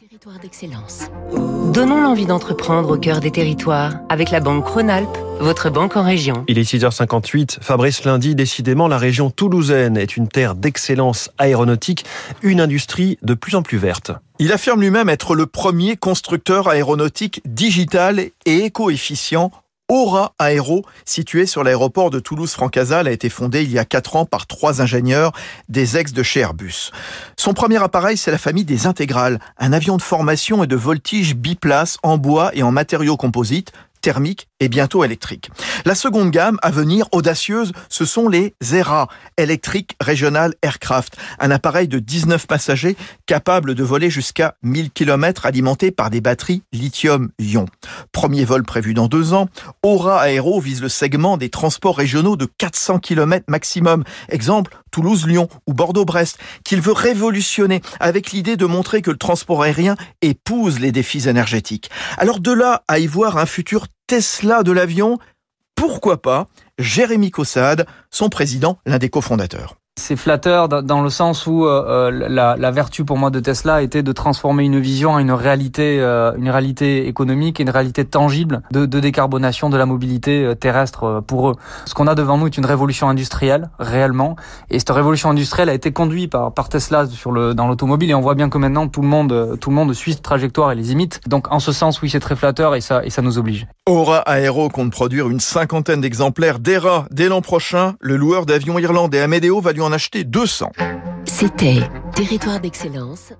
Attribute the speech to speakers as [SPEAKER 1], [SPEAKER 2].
[SPEAKER 1] Territoire d'excellence. Donnons l'envie d'entreprendre au cœur des territoires avec la Banque Rhône-Alpes, votre banque en région.
[SPEAKER 2] Il est 6h58. Fabrice Lundi, décidément, la région toulousaine est une terre d'excellence aéronautique, une industrie de plus en plus verte.
[SPEAKER 3] Il affirme lui-même être le premier constructeur aéronautique digital et éco-efficient Aura Aéro, situé sur l'aéroport de Toulouse-Francazal, a été fondé il y a quatre ans par trois ingénieurs des ex de chez Airbus. Son premier appareil, c'est la famille des intégrales, un avion de formation et de voltige biplace en bois et en matériaux composites, thermique et bientôt électrique. La seconde gamme à venir, audacieuse, ce sont les ERA, Electric Regional Aircraft, un appareil de 19 passagers capable de voler jusqu'à 1000 km alimenté par des batteries lithium-ion. Premier vol prévu dans deux ans, Aura Aéro vise le segment des transports régionaux de 400 km maximum. Exemple, Toulouse-Lyon ou Bordeaux-Brest, qu'il veut révolutionner avec l'idée de montrer que le transport aérien épouse les défis énergétiques. Alors de là à y voir un futur Tesla de l'avion, pourquoi pas Jérémy Cossade, son président, l'un des cofondateurs.
[SPEAKER 4] C'est flatteur dans le sens où euh, euh, la, la, vertu pour moi de Tesla était de transformer une vision en une réalité, euh, une réalité économique et une réalité tangible de, de décarbonation de la mobilité terrestre pour eux. Ce qu'on a devant nous est une révolution industrielle réellement, et cette révolution industrielle a été conduite par, par Tesla sur le dans l'automobile, et on voit bien que maintenant tout le monde tout le monde suit cette trajectoire et les imite. Donc en ce sens, oui, c'est très flatteur et ça et ça nous oblige.
[SPEAKER 3] Aura Aero compte produire une cinquantaine d'exemplaires d'ERA dès l'an prochain. Le loueur d'avions irlandais Amedeo va lui en acheter 200.
[SPEAKER 1] C'était Territoire d'excellence